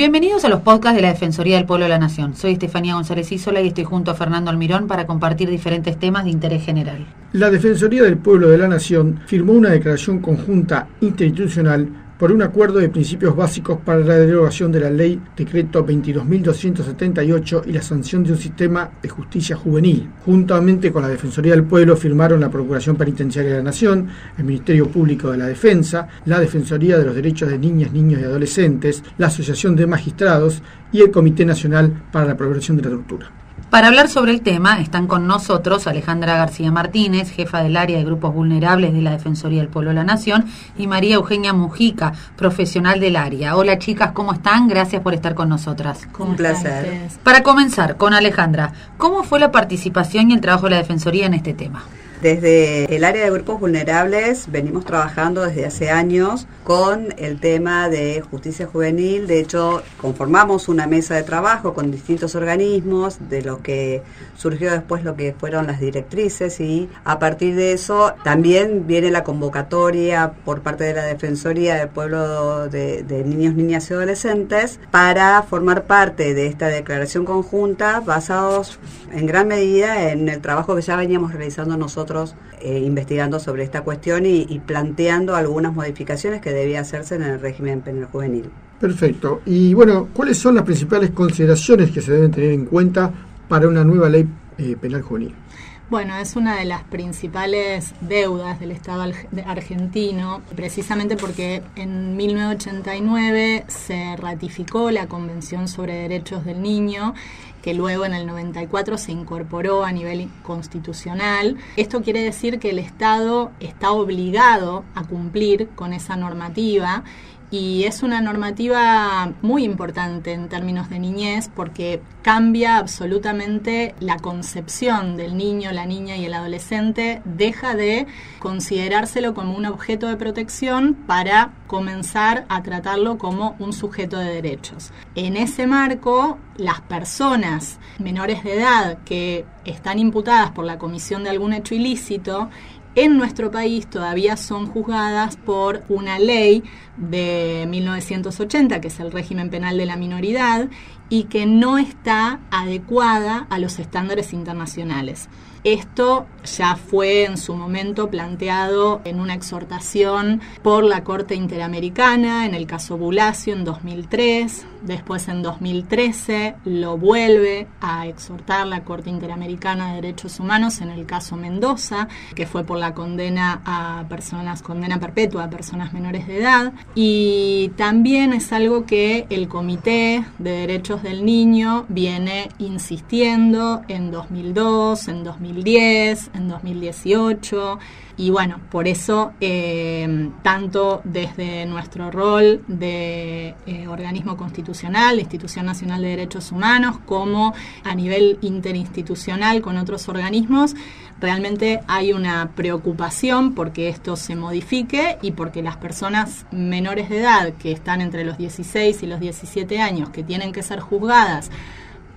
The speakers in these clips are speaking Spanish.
Bienvenidos a los podcasts de la Defensoría del Pueblo de la Nación. Soy Estefanía González Isola y estoy junto a Fernando Almirón para compartir diferentes temas de interés general. La Defensoría del Pueblo de la Nación firmó una declaración conjunta interinstitucional por un acuerdo de principios básicos para la derogación de la ley decreto 22.278 y la sanción de un sistema de justicia juvenil. Juntamente con la Defensoría del Pueblo firmaron la Procuración Penitenciaria de la Nación, el Ministerio Público de la Defensa, la Defensoría de los Derechos de Niñas, Niños y Adolescentes, la Asociación de Magistrados y el Comité Nacional para la Prevención de la Tortura. Para hablar sobre el tema están con nosotros Alejandra García Martínez, jefa del área de grupos vulnerables de la Defensoría del Pueblo de la Nación, y María Eugenia Mujica, profesional del área. Hola chicas, ¿cómo están? Gracias por estar con nosotras. Un placer. Para comenzar con Alejandra, ¿cómo fue la participación y el trabajo de la Defensoría en este tema? Desde el área de grupos vulnerables venimos trabajando desde hace años con el tema de justicia juvenil. De hecho, conformamos una mesa de trabajo con distintos organismos, de lo que surgió después lo que fueron las directrices y a partir de eso también viene la convocatoria por parte de la Defensoría del Pueblo de, de Niños, Niñas y Adolescentes para formar parte de esta declaración conjunta basados en gran medida en el trabajo que ya veníamos realizando nosotros eh, investigando sobre esta cuestión y, planteando algunas modificaciones que debía hacerse en el régimen penal juvenil. Perfecto. Y bueno, ¿cuáles son las principales consideraciones que se deben tener en cuenta para una nueva ley eh, penal juvenil? Bueno, es una de las principales deudas del Estado argentino, precisamente porque en 1989 se ratificó la Convención sobre Derechos del Niño que luego en el 94 se incorporó a nivel constitucional. Esto quiere decir que el Estado está obligado a cumplir con esa normativa y es una normativa muy importante en términos de niñez porque cambia absolutamente la concepción del niño, la niña y el adolescente, deja de considerárselo como un objeto de protección para comenzar a tratarlo como un sujeto de derechos. En ese marco, las personas menores de edad que están imputadas por la comisión de algún hecho ilícito en nuestro país todavía son juzgadas por una ley de 1980, que es el régimen penal de la minoridad, y que no está adecuada a los estándares internacionales. Esto ya fue en su momento planteado en una exhortación por la Corte Interamericana, en el caso Bulacio en 2003, después en 2013 lo vuelve a exhortar la Corte Interamericana de Derechos Humanos en el caso Mendoza, que fue por la condena a personas, condena perpetua a personas menores de edad, y también es algo que el Comité de Derechos del Niño viene insistiendo en 2002, en 2010, en 2018. Y bueno, por eso, eh, tanto desde nuestro rol de eh, organismo constitucional, Institución Nacional de Derechos Humanos, como a nivel interinstitucional con otros organismos, realmente hay una preocupación porque esto se modifique y porque las personas menores de edad que están entre los 16 y los 17 años, que tienen que ser juzgadas,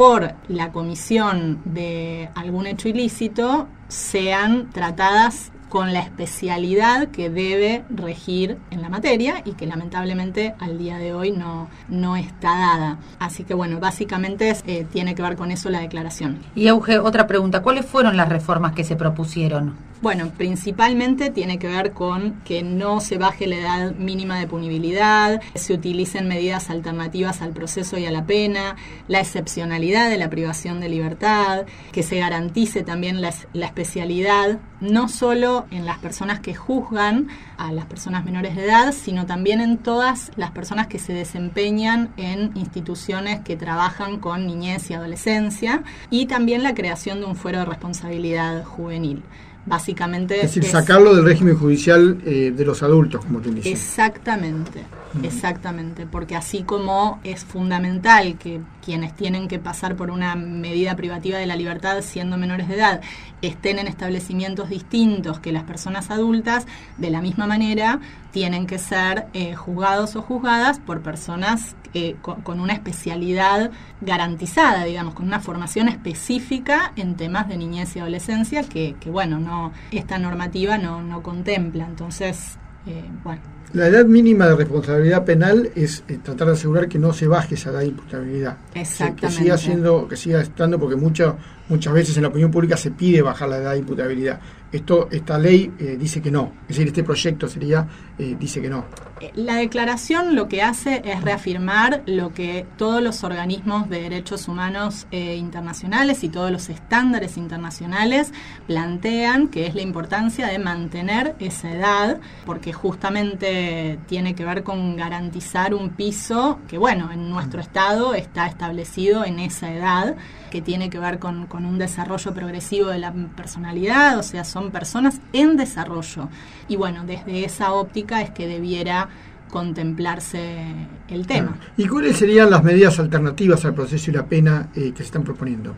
por la comisión de algún hecho ilícito sean tratadas con la especialidad que debe regir en la materia y que lamentablemente al día de hoy no, no está dada. Así que bueno, básicamente eh, tiene que ver con eso la declaración. Y Auge, otra pregunta, ¿cuáles fueron las reformas que se propusieron? Bueno, principalmente tiene que ver con que no se baje la edad mínima de punibilidad, se utilicen medidas alternativas al proceso y a la pena, la excepcionalidad de la privación de libertad, que se garantice también la, la especialidad, no solo en las personas que juzgan a las personas menores de edad, sino también en todas las personas que se desempeñan en instituciones que trabajan con niñez y adolescencia, y también la creación de un fuero de responsabilidad juvenil. Básicamente... Es decir, sacarlo del régimen judicial eh, de los adultos, como tú dices. Exactamente, exactamente, porque así como es fundamental que quienes tienen que pasar por una medida privativa de la libertad siendo menores de edad estén en establecimientos distintos que las personas adultas, de la misma manera tienen que ser eh, juzgados o juzgadas por personas eh, con, una especialidad garantizada, digamos, con una formación específica en temas de niñez y adolescencia que, bueno, no esta normativa no, no contempla. Entonces, eh, bueno. La edad mínima de responsabilidad penal es eh, tratar de asegurar que no se baje esa edad de imputabilidad. Exactamente. Que, siga siendo, que siga estando, porque mucho, muchas veces en la opinión pública se pide bajar la edad de imputabilidad. Esto, esta ley eh, dice que no, es decir, este proyecto sería, dice que no. La declaración lo que hace es reafirmar lo que todos los organismos de derechos humanos eh, internacionales y todos los estándares internacionales plantean, que es la importancia de mantener esa edad, porque justamente tiene que ver con garantizar un piso que, bueno, en nuestro estado está establecido en esa edad, que tiene que ver con, con un desarrollo progresivo de la personalidad, o sea, son son personas en desarrollo. Y bueno, desde esa óptica es que debiera contemplarse el tema. ¿Y cuáles serían las medidas alternativas al proceso y la pena eh, que se están proponiendo?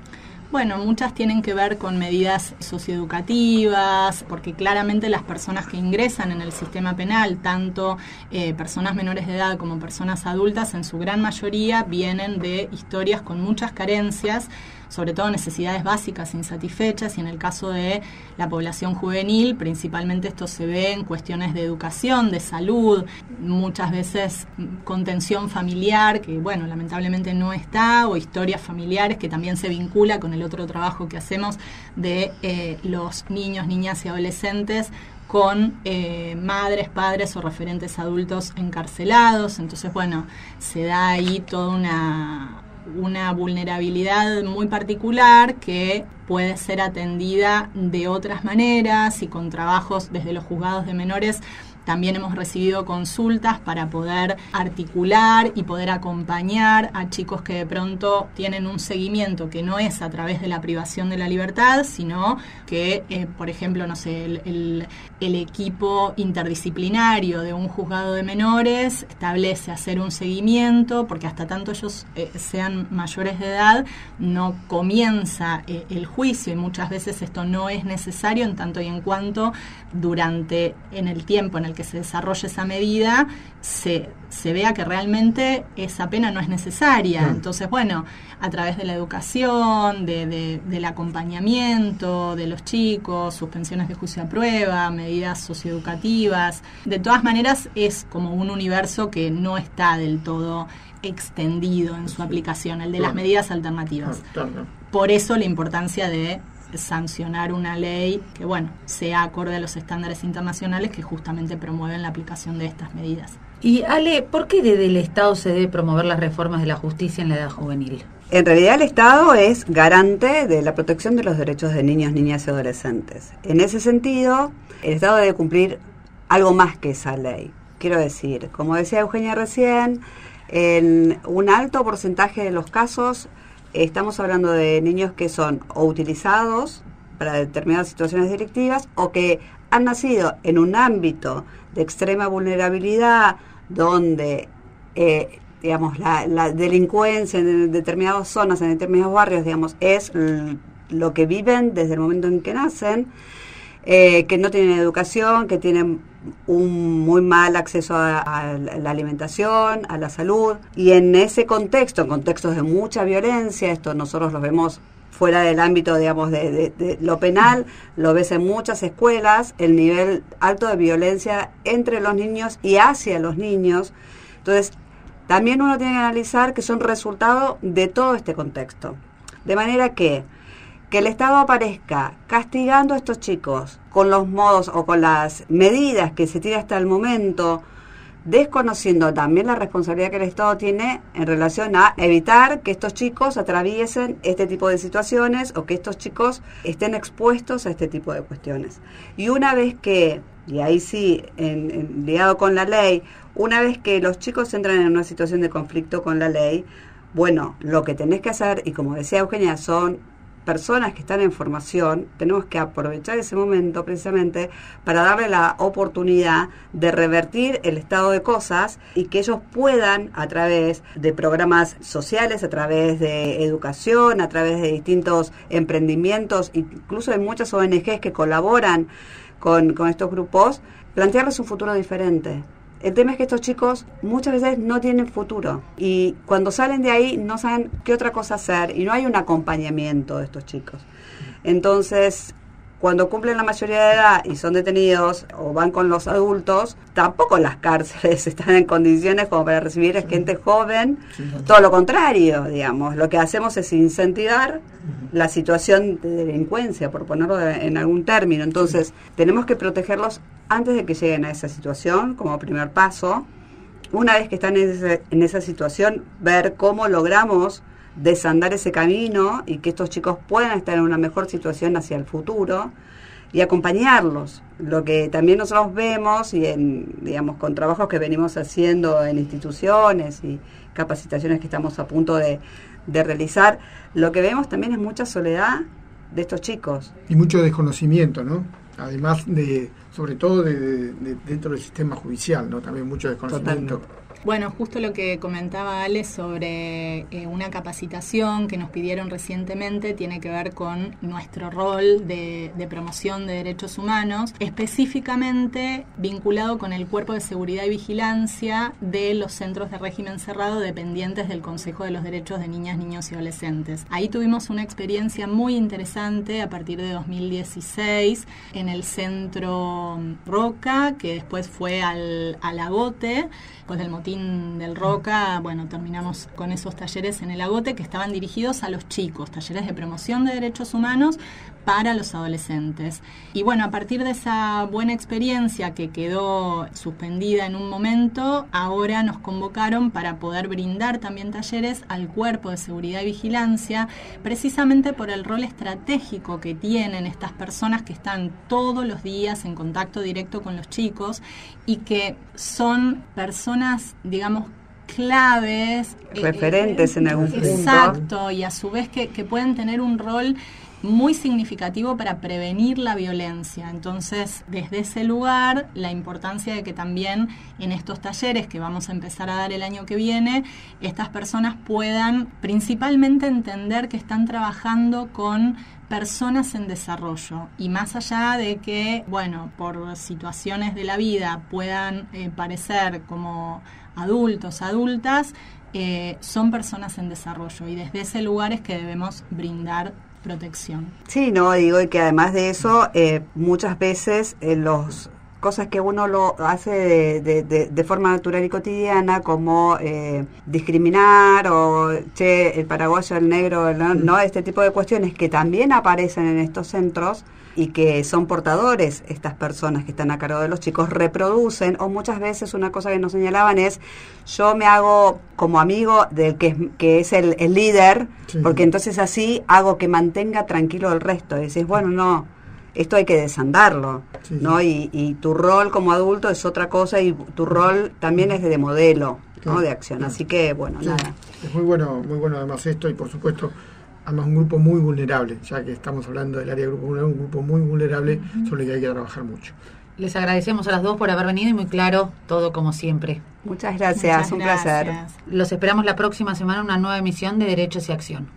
Bueno, muchas tienen que ver con medidas socioeducativas, porque claramente las personas que ingresan en el sistema penal, tanto eh, personas menores de edad como personas adultas, en su gran mayoría vienen de historias con muchas carencias sobre todo necesidades básicas insatisfechas y en el caso de la población juvenil, principalmente esto se ve en cuestiones de educación, de salud, muchas veces contención familiar, que bueno, lamentablemente no está, o historias familiares que también se vincula con el otro trabajo que hacemos de eh, los niños, niñas y adolescentes con eh, madres, padres o referentes adultos encarcelados. Entonces, bueno, se da ahí toda una, una vulnerabilidad muy particular que puede ser atendida de otras maneras y con trabajos desde los juzgados de menores también hemos recibido consultas para poder articular y poder acompañar a chicos que de pronto tienen un seguimiento que no es a través de la privación de la libertad, sino que, eh, por ejemplo, no sé, el, equipo interdisciplinario de un juzgado de menores establece hacer un seguimiento, porque hasta tanto ellos eh, sean mayores de edad, no comienza eh, el juicio y muchas veces esto no es necesario en tanto y en cuanto durante en el tiempo en el que se desarrolle esa medida se, se vea que realmente esa pena no es necesaria. Entonces, bueno, a través de la educación, de, del acompañamiento de los chicos, suspensiones de juicio a prueba, medidas socioeducativas, de todas maneras es como un universo que no está del todo extendido en su aplicación, el de las medidas alternativas. Por eso la importancia de sancionar una ley que, bueno, sea acorde a los estándares internacionales que justamente promueven la aplicación de estas medidas. Y Ale, ¿por qué desde el Estado se debe promover las reformas de la justicia en la edad juvenil? En realidad el Estado es garante de la protección de los derechos de niños, niñas y adolescentes. En ese sentido, el Estado debe cumplir algo más que esa ley. Quiero decir, como decía Eugenia recién, en un alto porcentaje de los casos estamos hablando de niños que son o utilizados para determinadas situaciones directivas o que han nacido en un ámbito de extrema vulnerabilidad donde eh, digamos la, delincuencia en determinadas zonas, en determinados barrios, digamos, es lo que viven desde el momento en que nacen, eh, que no tienen educación, que tienen un muy mal acceso a, la alimentación, a la salud. Y en ese contexto, en contextos de mucha violencia, esto nosotros lo vemos fuera del ámbito, digamos, de, lo penal, lo ves en muchas escuelas, el nivel alto de violencia entre los niños y hacia los niños. Entonces, también uno tiene que analizar que son resultado de todo este contexto. De manera que que el Estado aparezca castigando a estos chicos con los modos o con las medidas que se tiene hasta el momento, desconociendo también la responsabilidad que el Estado tiene en relación a evitar que estos chicos atraviesen este tipo de situaciones o que estos chicos estén expuestos a este tipo de cuestiones. Y una vez que, y ahí sí, en, ligado con la ley, una vez que los chicos entran en una situación de conflicto con la ley, bueno, lo que tenés que hacer, y como decía Eugenia, son personas que están en formación, tenemos que aprovechar ese momento precisamente para darle la oportunidad de revertir el estado de cosas y que ellos puedan a través de programas sociales, a través de educación, a través de distintos emprendimientos, incluso hay muchas ONGs que colaboran con, con estos grupos, plantearles un futuro diferente. El tema es que estos chicos muchas veces no tienen futuro y cuando salen de ahí no saben qué otra cosa hacer y no hay un acompañamiento de estos chicos. Entonces, cuando cumplen la mayoría de edad y son detenidos o van con los adultos, tampoco las cárceles están en condiciones como para recibir a gente joven. Todo lo contrario, digamos. Lo que hacemos es incentivar la situación de delincuencia, por ponerlo en algún término. Entonces, tenemos que protegerlos antes de que lleguen a esa situación, como primer paso. Una vez que están en, esa situación, ver cómo logramos desandar ese camino y que estos chicos puedan estar en una mejor situación hacia el futuro y acompañarlos. Lo que también nosotros vemos y en, digamos, con trabajos que venimos haciendo en instituciones y capacitaciones que estamos a punto de, de realizar, lo que vemos también es mucha soledad de estos chicos. Y mucho desconocimiento, ¿no? Además de, sobre todo de, dentro del sistema judicial, ¿no? También mucho desconocimiento. Bueno, justo lo que comentaba Ale sobre eh, una capacitación que nos pidieron recientemente tiene que ver con nuestro rol de, promoción de derechos humanos, específicamente vinculado con el cuerpo de seguridad y vigilancia de los centros de régimen cerrado dependientes del Consejo de los Derechos de Niñas, Niños y Adolescentes. Ahí tuvimos una experiencia muy interesante a partir de 2016 en el centro Roca, que después fue al, al Agote, pues del motivo del Roca, bueno, terminamos con esos talleres en el agote que estaban dirigidos a los chicos, talleres de promoción de derechos humanos para los adolescentes. Y bueno, a partir de esa buena experiencia que quedó suspendida en un momento, ahora nos convocaron para poder brindar también talleres al cuerpo de seguridad y vigilancia, precisamente por el rol estratégico que tienen estas personas que están todos los días en contacto directo con los chicos y que son personas digamos, claves. Eh, Referentes en algún punto. Exacto, y a su vez que, que pueden tener un rol muy significativo para prevenir la violencia. Entonces, desde ese lugar, la importancia de que también en estos talleres que vamos a empezar a dar el año que viene, estas personas puedan principalmente entender que están trabajando con personas en desarrollo y más allá de que, bueno, por situaciones de la vida puedan eh, parecer como adultos, adultas, eh, son personas en desarrollo y desde ese lugar es que debemos brindar protección. Sí, no, digo que además de eso, eh, muchas veces los cosas que uno lo hace de, de, forma natural y cotidiana, como eh, discriminar o, che, el paraguayo, el negro, ¿no? Este tipo de cuestiones que también aparecen en estos centros y que son portadores estas personas que están a cargo de los chicos, reproducen, o muchas veces una cosa que nos señalaban es, yo me hago como amigo del que es, que es el, líder, porque entonces así hago que mantenga tranquilo el resto. Y decís, bueno, no esto hay que desandarlo, ¿no? Y, tu rol como adulto es otra cosa y tu rol también es de modelo, ¿no? De acción. Así que, bueno, nada. Es muy bueno, muy bueno además esto y por supuesto, además un grupo muy vulnerable, ya que estamos hablando del área de grupo vulnerable, un grupo muy vulnerable sobre el que hay que trabajar mucho. Les agradecemos a las dos por haber venido y muy claro todo como siempre. Muchas gracias, un placer. Los esperamos la próxima semana en una nueva emisión de Derechos y Acción.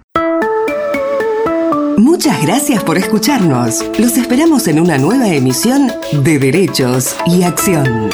Muchas gracias por escucharnos. Los esperamos en una nueva emisión de Derechos y Acción.